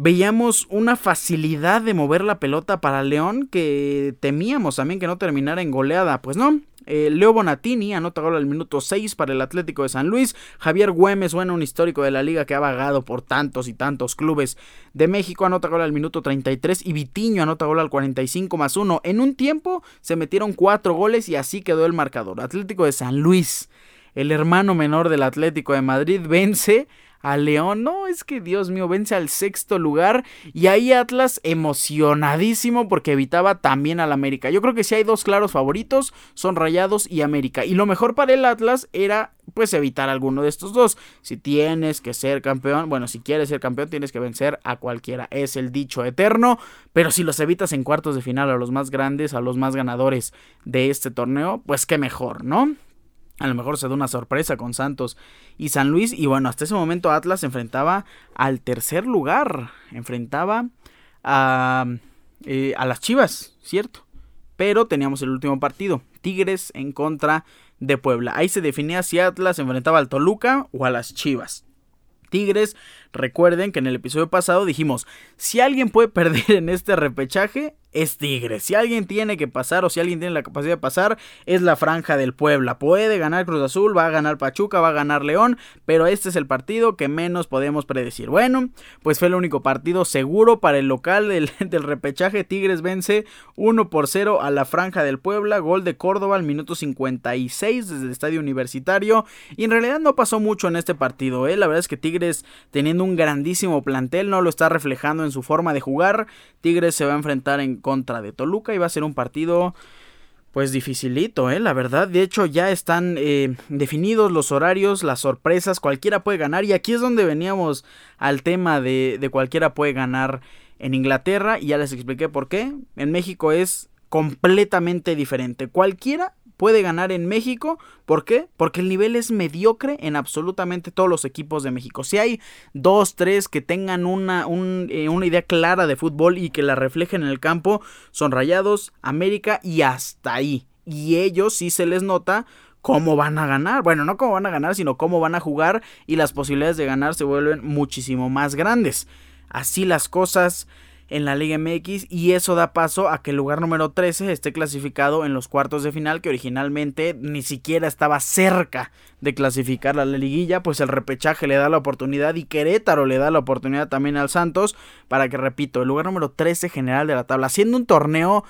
S1: veíamos una facilidad de mover la pelota para León que temíamos también que no terminara en goleada. Pues no, eh, Leo Bonatini anota gol al minuto 6 para el Atlético de San Luis. Javier Güemes, bueno, un histórico de la liga que ha vagado por tantos y tantos clubes de México, anota gol al minuto 33 y Vitiño anota gol al 45 más 1. En un tiempo se metieron 4 goles y así quedó el marcador. Atlético de San Luis, el hermano menor del Atlético de Madrid, vence a León. No, es que Dios mío, vence al sexto lugar. Y ahí Atlas emocionadísimo porque evitaba también al América. Yo creo que si hay dos claros favoritos, son Rayados y América. Y lo mejor para el Atlas era pues evitar alguno de estos dos. Si tienes que ser campeón, bueno, si quieres ser campeón tienes que vencer a cualquiera. Es el dicho eterno. Pero si los evitas en cuartos de final a los más grandes, a los más ganadores de este torneo, pues qué mejor, ¿no? A lo mejor se da una sorpresa con Santos y San Luis. Y bueno, hasta ese momento Atlas enfrentaba al tercer lugar. Enfrentaba a, eh, a las Chivas, ¿cierto? Pero teníamos el último partido. Tigres en contra de Puebla. Ahí se definía si Atlas enfrentaba al Toluca o a las Chivas. Tigres, recuerden que en el episodio pasado dijimos, si alguien puede perder en este repechaje, es Tigres. Si alguien tiene que pasar o si alguien tiene la capacidad de pasar, es la franja del Puebla. Puede ganar Cruz Azul, va a ganar Pachuca, va a ganar León, pero este es el partido que menos podemos predecir. Bueno, pues fue el único partido seguro para el local del, repechaje. Tigres vence 1 por 0 a la franja del Puebla. Gol de Córdoba al minuto 56 desde el estadio universitario. Y en realidad no pasó mucho en este partido. ¿eh? La verdad es que Tigres, teniendo un grandísimo plantel, no lo está reflejando en su forma de jugar. Tigres se va a enfrentar en contra de Toluca y va a ser un partido pues dificilito, ¿eh? la verdad. De hecho, ya están eh, definidos los horarios, las sorpresas, cualquiera puede ganar. Y aquí es donde veníamos al tema de, de cualquiera puede ganar en Inglaterra. Y ya les expliqué por qué. En México es completamente diferente. Cualquiera puede ganar en México. ¿Por qué? Porque el nivel es mediocre en absolutamente todos los equipos de México. Si hay dos, tres que tengan una, eh, una idea clara de fútbol y que la reflejen en el campo, son Rayados, América y hasta ahí. Y ellos sí se les nota cómo van a ganar. Bueno, no cómo van a ganar, sino cómo van a jugar y las posibilidades de ganar se vuelven muchísimo más grandes. Así las cosas en la Liga MX y eso da paso a que el lugar número 13 esté clasificado en los cuartos de final que originalmente ni siquiera estaba cerca de clasificar a la liguilla, pues el repechaje le da la oportunidad y Querétaro le da la oportunidad también al Santos para que, repito, el lugar número 13 general de la tabla, haciendo un torneo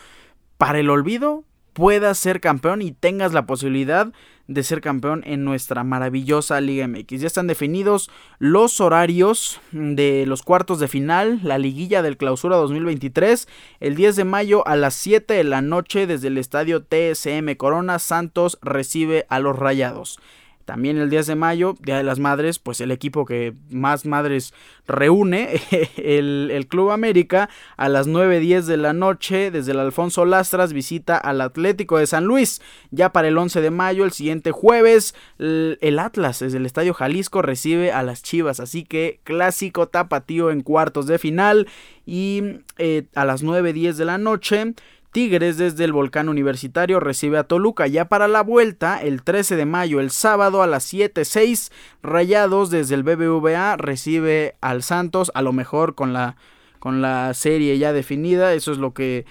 S1: para el olvido, puedas ser campeón y tengas la posibilidad de ser campeón en nuestra maravillosa Liga MX. Ya están definidos los horarios de los cuartos de final, la liguilla del clausura 2023, el 10 de mayo a las 7 de la noche desde el estadio TSM Corona, Santos recibe a los Rayados. También el 10 de mayo, Día de las Madres, pues el equipo que más madres reúne, el, Club América, a las 9.10 de la noche, desde el Alfonso Lastras, visita al Atlético de San Luis. Ya para el 11 de mayo, el siguiente jueves, el, Atlas, desde el Estadio Jalisco, recibe a las Chivas. Así que clásico tapatío en cuartos de final. Y eh, a las 9.10 de la noche, Tigres desde el Volcán Universitario recibe a Toluca. Ya para la vuelta, el 13 de mayo, el sábado a las 7.06, Rayados desde el BBVA recibe al Santos, a lo mejor con la, con la serie ya definida. Eso es lo que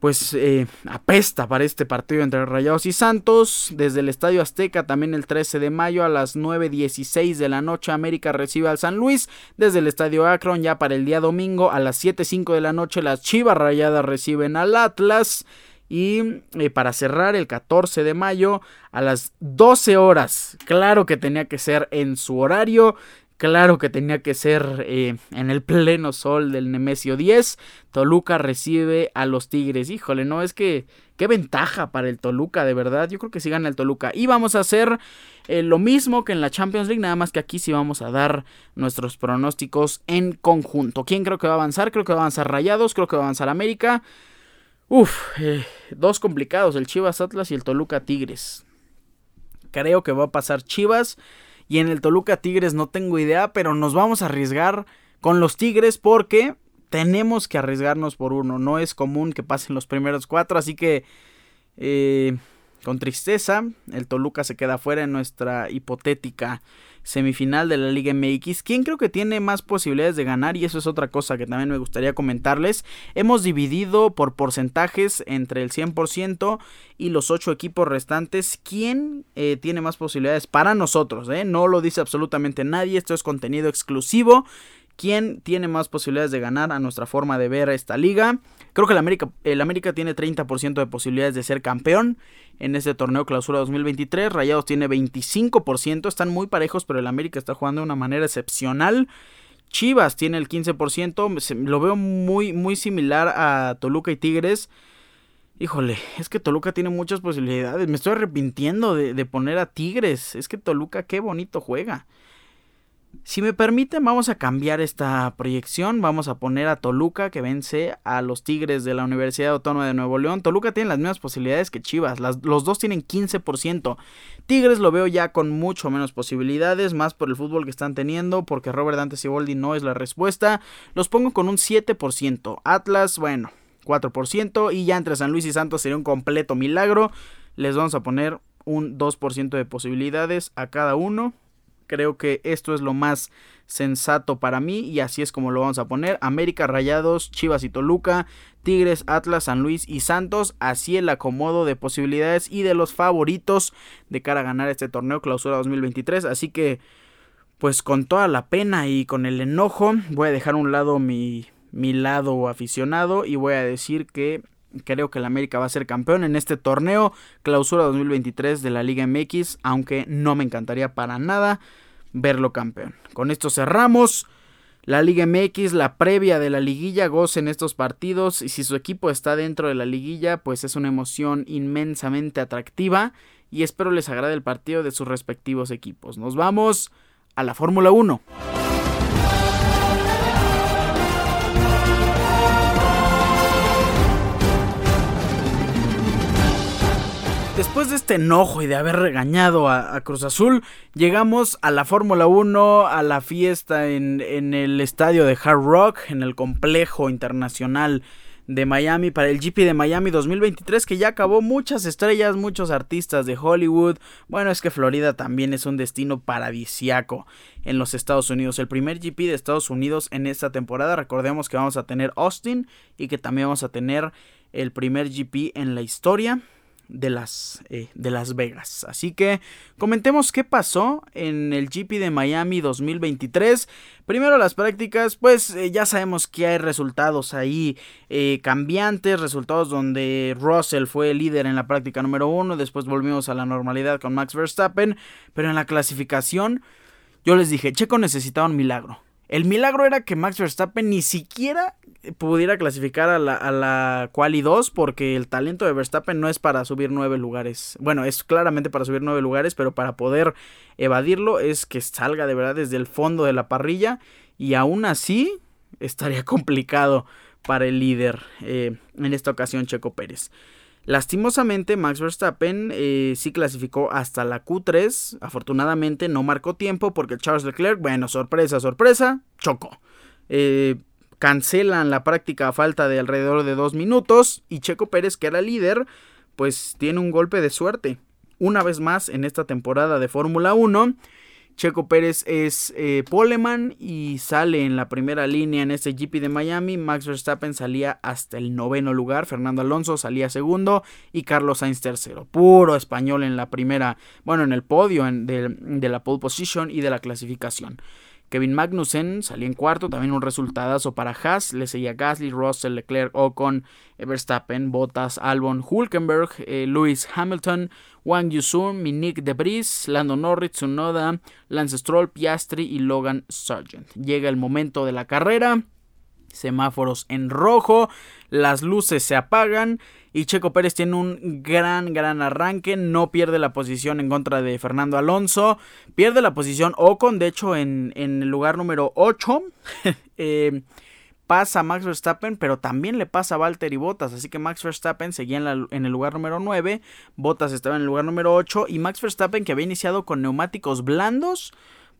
S1: pues eh, apesta para este partido entre Rayados y Santos. Desde el Estadio Azteca también el 13 de mayo a las 9.16 de la noche América recibe al San Luis. Desde el Estadio Akron ya para el día domingo a las 7.05 de la noche las Chivas Rayadas reciben al Atlas. Y eh, para cerrar el 14 de mayo a las 12 horas, claro que tenía que ser en su horario, Claro que tenía que ser eh, en el pleno sol del Nemesio 10. Toluca recibe a los Tigres. Híjole, no es que qué ventaja para el Toluca, de verdad. Yo creo que sí gana el Toluca. Y vamos a hacer eh, lo mismo que en la Champions League, nada más que aquí sí vamos a dar nuestros pronósticos en conjunto. ¿Quién creo que va a avanzar? Creo que va a avanzar Rayados, creo que va a avanzar América. Uf, eh, dos complicados, el Chivas Atlas y el Toluca Tigres. Creo que va a pasar Chivas. Y en el Toluca Tigres no tengo idea, pero nos vamos a arriesgar con los Tigres porque tenemos que arriesgarnos por uno. No es común que pasen los primeros cuatro, así que eh, con tristeza el Toluca se queda fuera en nuestra hipotética semifinal de la Liga MX. ¿Quién creo que tiene más posibilidades de ganar? Y eso es otra cosa que también me gustaría comentarles. Hemos dividido por porcentajes entre el 100% y los 8 equipos restantes. ¿Quién eh, tiene más posibilidades para nosotros? Eh? No lo dice absolutamente nadie. Esto es contenido exclusivo quién tiene más posibilidades de ganar a nuestra forma de ver esta liga. Creo que el América, el América tiene 30% de posibilidades de ser campeón en este torneo clausura 2023. Rayados tiene 25%, están muy parejos, pero el América está jugando de una manera excepcional. Chivas tiene el 15%, lo veo muy, muy similar a Toluca y Tigres. Híjole, es que Toluca tiene muchas posibilidades. Me estoy arrepintiendo de, de poner a Tigres. Es que Toluca qué bonito juega. Si me permiten, vamos a cambiar esta proyección. Vamos a poner a Toluca que vence a los Tigres de la Universidad Autónoma de Nuevo León. Toluca tiene las mismas posibilidades que Chivas. los dos tienen 15%. Tigres lo veo ya con mucho menos posibilidades, más por el fútbol que están teniendo, porque Robert Dante Siboldi no es la respuesta. Los pongo con un 7%. Atlas, bueno, 4%. Y ya entre San Luis y Santos sería un completo milagro. Les vamos a poner un 2% de posibilidades a cada uno. Creo que esto es lo más sensato para mí y así es como lo vamos a poner. América, Rayados, Chivas y Toluca, Tigres, Atlas, San Luis y Santos. Así el acomodo de posibilidades y de los favoritos de cara a ganar este torneo clausura 2023. Así que pues con toda la pena y con el enojo voy a dejar a un lado mi, mi lado aficionado y voy a decir que creo que el América va a ser campeón en este torneo clausura 2023 de la Liga MX, aunque no me encantaría para nada verlo campeón. Con esto cerramos. La Liga MX, la previa de la liguilla, gocen estos partidos y si su equipo está dentro de la liguilla, pues es una emoción inmensamente atractiva y espero les agrade el partido de sus respectivos equipos. Nos vamos a la Fórmula 1. Después de este enojo y de haber regañado a, Cruz Azul, llegamos a la Fórmula 1, a la fiesta en, en, el estadio de Hard Rock, en el complejo internacional de Miami para el GP de Miami 2023 que ya acabó muchas estrellas, muchos artistas de Hollywood. Bueno, es que Florida también es un destino paradisiaco en los Estados Unidos. El primer GP de Estados Unidos en esta temporada. Recordemos que vamos a tener Austin y que también vamos a tener el primer GP en la historia de las, eh, de las Vegas. Así que comentemos qué pasó en el GP de Miami 2023. Primero las prácticas, pues eh, ya sabemos que hay resultados ahí eh, cambiantes, resultados donde Russell fue líder en la práctica número uno, después volvimos a la normalidad con Max Verstappen, pero en la clasificación yo les dije, Checo necesitaba un milagro. El milagro era que Max Verstappen ni siquiera pudiera clasificar a la, a la Quali 2 porque el talento de Verstappen no es para subir nueve lugares. Bueno, es claramente para subir nueve lugares, pero para poder evadirlo es que salga de verdad desde el fondo de la parrilla y aún así estaría complicado para el líder eh, en esta ocasión Checo Pérez. Lastimosamente, Max Verstappen eh, sí clasificó hasta la Q3. Afortunadamente no marcó tiempo porque Charles Leclerc, bueno, sorpresa, sorpresa, chocó. Eh, cancelan la práctica a falta de alrededor de dos minutos y Checo Pérez, que era líder, pues tiene un golpe de suerte. Una vez más en esta temporada de Fórmula 1, Checo Pérez es eh, poleman y sale en la primera línea en este GP de Miami. Max Verstappen salía hasta el noveno lugar, Fernando Alonso salía segundo y Carlos Sainz tercero. Puro español en la primera, bueno, en el podio de, de la pole position y de la clasificación. Kevin Magnussen salía en cuarto, también un resultadazo para Haas, le seguía Gasly, Russell, Leclerc, Ocon, Verstappen, Bottas, Albon, Hulkenberg, eh, Lewis Hamilton, Wang Yusun, Minik Debris, Lando Norris, Tsunoda, Lance Stroll, Piastri y Logan Sargent. Llega el momento de la carrera, semáforos en rojo, las luces se apagan y Checo Pérez tiene un gran, gran arranque. No pierde la posición en contra de Fernando Alonso. Pierde la posición Ocon, de hecho, en, el lugar número 8. Eh, pasa Max Verstappen, pero también le pasa a Valtteri Bottas. Así que Max Verstappen seguía en, en, el lugar número 9. Bottas estaba en el lugar número 8. Y Max Verstappen, que había iniciado con neumáticos blandos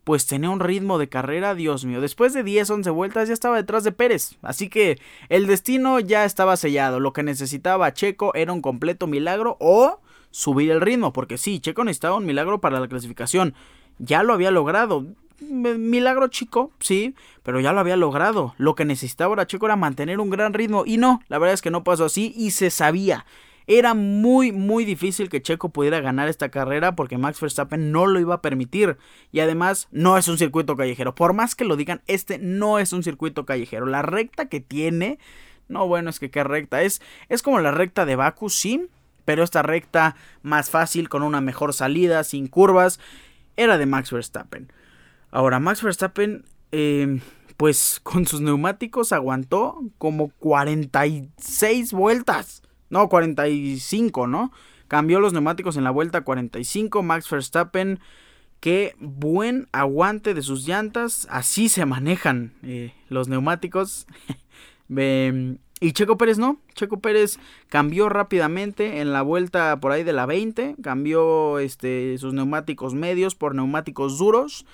S1: pues tenía un ritmo de carrera, Dios mío. Después de 10, 11 vueltas ya estaba detrás de Pérez. Así que el destino ya estaba sellado. Lo que necesitaba Checo era un completo milagro o subir el ritmo. Porque sí, Checo necesitaba un milagro para la clasificación. Ya lo había logrado. Milagro chico, sí, pero ya lo había logrado. Lo que necesitaba ahora Checo era mantener un gran ritmo. Y no, la verdad es que no pasó así y se sabía. Era muy, muy difícil que Checo pudiera ganar esta carrera porque Max Verstappen no lo iba a permitir. Y además, no es un circuito callejero. Por más que lo digan, este no es un circuito callejero. La recta que tiene, no, bueno, es que qué recta. Es, es como la recta de Baku, sí, pero esta recta más fácil, con una mejor salida, sin curvas, era de Max Verstappen. Ahora, Max Verstappen, eh, pues con sus neumáticos aguantó como 46 vueltas. No, 45, ¿no? Cambió los neumáticos en la vuelta 45. Max Verstappen, qué buen aguante de sus llantas. Así se manejan eh, los neumáticos. y Checo Pérez no. Checo Pérez cambió rápidamente en la vuelta por ahí de la 20. Cambió este, sus neumáticos medios por neumáticos duros.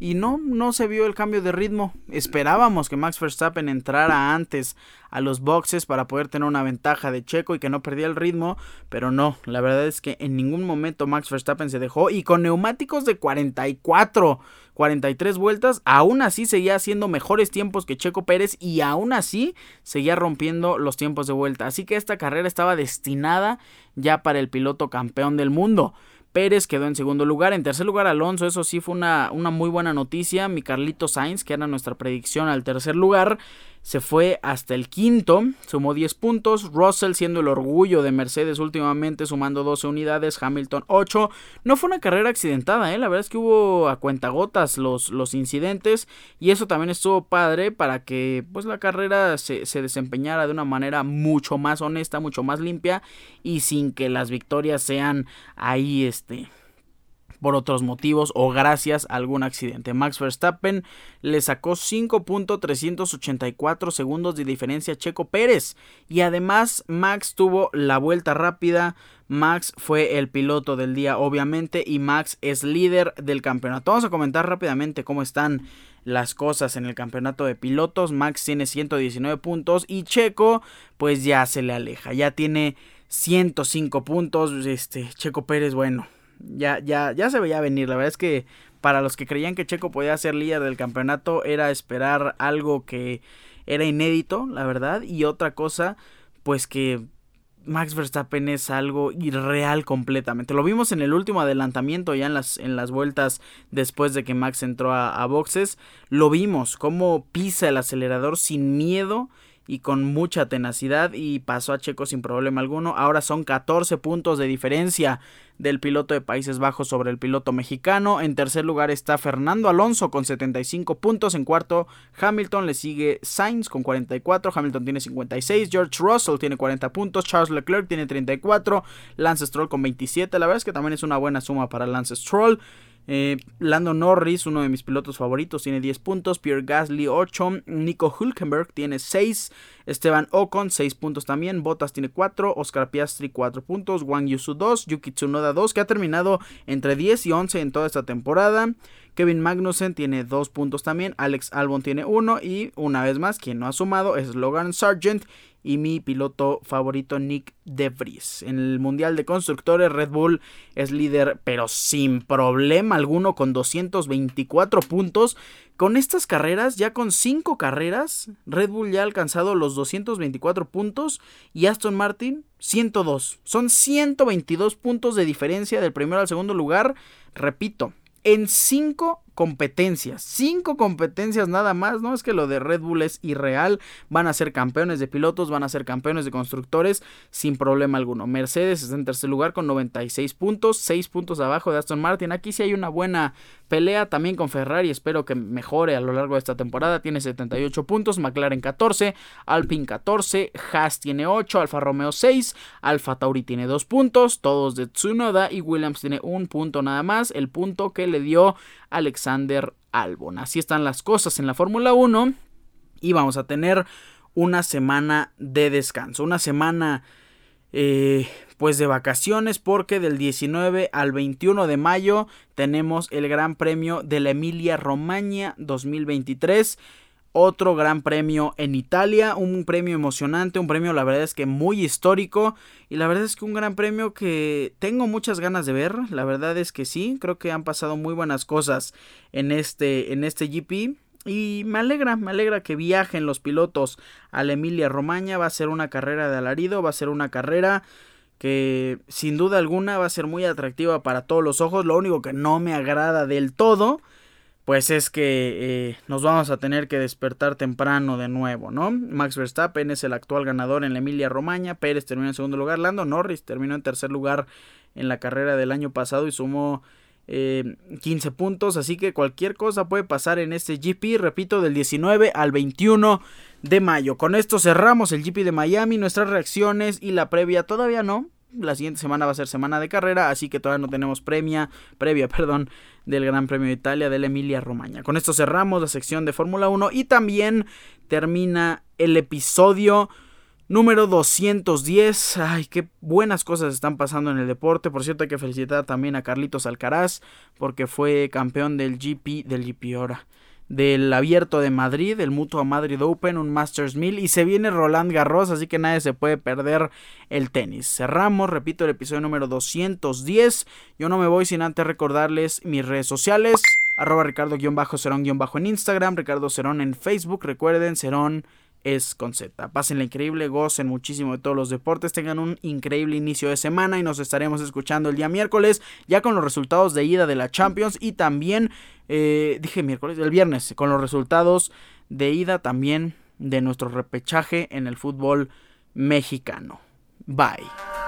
S1: Y no, no se vio el cambio de ritmo. Esperábamos que Max Verstappen entrara antes a los boxes para poder tener una ventaja de Checo y que no perdía el ritmo, pero no, la verdad es que en ningún momento Max Verstappen se dejó y con neumáticos de 44, 43 vueltas, aún así seguía haciendo mejores tiempos que Checo Pérez y aún así seguía rompiendo los tiempos de vuelta. Así que esta carrera estaba destinada ya para el piloto campeón del mundo. Pérez quedó en segundo lugar. En tercer lugar, Alonso. Eso sí fue una, una muy buena noticia. Mi Carlito Sainz, que era nuestra predicción al tercer lugar, se fue hasta el quinto, sumó 10 puntos. Russell siendo el orgullo de Mercedes últimamente, sumando 12 unidades. Hamilton 8. No fue una carrera accidentada, ¿eh? la verdad es que hubo a cuentagotas los, los incidentes. Y eso también estuvo padre para que pues, la carrera se, se desempeñara de una manera mucho más honesta, mucho más limpia. Y sin que las victorias sean ahí, este por otros motivos o gracias a algún accidente. Max Verstappen le sacó 5.384 segundos de diferencia a Checo Pérez y además Max tuvo la vuelta rápida. Max fue el piloto del día obviamente y Max es líder del campeonato. Vamos a comentar rápidamente cómo están las cosas en el campeonato de pilotos. Max tiene 119 puntos y Checo pues ya se le aleja, ya tiene 105 puntos. Este Checo Pérez, bueno, ya, ya, ya se veía venir. La verdad es que para los que creían que Checo podía ser líder del campeonato era esperar algo que era inédito, la verdad. Y otra cosa, pues que Max Verstappen es algo irreal completamente. Lo vimos en el último adelantamiento, ya en las, en las vueltas después de que Max entró a, a boxes. Lo vimos, cómo pisa el acelerador sin miedo y con mucha tenacidad y pasó a Checo sin problema alguno. Ahora son 14 puntos de diferencia del piloto de Países Bajos sobre el piloto mexicano. En tercer lugar está Fernando Alonso con 75 puntos. En cuarto Hamilton le sigue Sainz con 44. Hamilton tiene 56. George Russell tiene 40 puntos. Charles Leclerc tiene 34. Lance Stroll con 27. La verdad es que también es una buena suma para Lance Stroll. Eh, Lando Norris, uno de mis pilotos favoritos, tiene 10 puntos. Pierre Gasly 8. Nico Hulkenberg tiene 6. Esteban Ocon 6 puntos también. Bottas tiene 4. Oscar Piastri 4 puntos. Wang Yusu 2. Yuki Tsunoda 2, que ha terminado entre 10 y 11 en toda esta temporada. Kevin Magnussen tiene 2 puntos también. Alex Albon tiene 1. Y una vez más, quien no ha sumado es Logan Sargent y mi piloto favorito Nick De Vries. En el Mundial de Constructores Red Bull es líder pero sin problema alguno con 224 puntos. Con estas carreras, ya con 5 carreras, Red Bull ya ha alcanzado los 224 puntos y Aston Martin 102. Son 122 puntos de diferencia del primero al segundo lugar. Repito, en 5 competencias. Cinco competencias nada más, ¿no? Es que lo de Red Bull es irreal. Van a ser campeones de pilotos, van a ser campeones de constructores sin problema alguno. Mercedes está en tercer lugar con 96 puntos, 6 puntos abajo de Aston Martin. Aquí sí hay una buena pelea también con Ferrari. Espero que mejore a lo largo de esta temporada. Tiene 78 puntos, McLaren 14, Alpine 14, Haas tiene 8, Alfa Romeo 6, Alfa Tauri tiene 2 puntos, todos de Tsunoda y Williams tiene un punto nada más. El punto que le dio Alexander Albon. Así están las cosas en la Fórmula 1 y vamos a tener una semana de descanso, una semana eh, pues de vacaciones porque del 19 al 21 de mayo tenemos el Gran Premio de la Emilia Romagna 2023 otro gran premio en Italia, un premio emocionante, un premio la verdad es que muy histórico y la verdad es que un gran premio que tengo muchas ganas de ver, la verdad es que sí, creo que han pasado muy buenas cosas en este en este GP y me alegra, me alegra que viajen los pilotos a la Emilia Romagna, va a ser una carrera de alarido, va a ser una carrera que sin duda alguna va a ser muy atractiva para todos los ojos, lo único que no me agrada del todo pues es que eh, nos vamos a tener que despertar temprano de nuevo, ¿no? Max Verstappen es el actual ganador en la Emilia Romagna, Pérez terminó en segundo lugar, Lando Norris terminó en tercer lugar en la carrera del año pasado y sumó 15 eh, puntos, así que cualquier cosa puede pasar en este GP, repito, del 19 al 21 de mayo. Con esto cerramos el GP de Miami, nuestras reacciones y la previa todavía no, la siguiente semana va a ser semana de carrera, así que todavía no tenemos premia, previa, perdón, del Gran Premio de Italia de la Emilia Romagna. Con esto cerramos la sección de Fórmula 1 y también termina el episodio número 210. Ay, qué buenas cosas están pasando en el deporte. Por cierto, hay que felicitar también a Carlitos Alcaraz porque fue campeón del GP, del GP del Abierto de Madrid, el Mutua Madrid Open, un Masters 1000 y se viene Roland Garros, así que nadie se puede perder el tenis. Cerramos, repito, el episodio número 210. Yo no me voy sin antes recordarles mis redes sociales. Arroba Ricardo-Cerón- en Instagram, Ricardo Cerón en Facebook. Recuerden, Cerón es con Z. Pásenla increíble, gocen muchísimo de todos los deportes, tengan un increíble inicio de semana y nos estaremos escuchando el día miércoles ya con los resultados de ida de la Champions y también, eh, dije miércoles, el viernes, con los resultados de ida también de nuestro repechaje en el fútbol mexicano. Bye.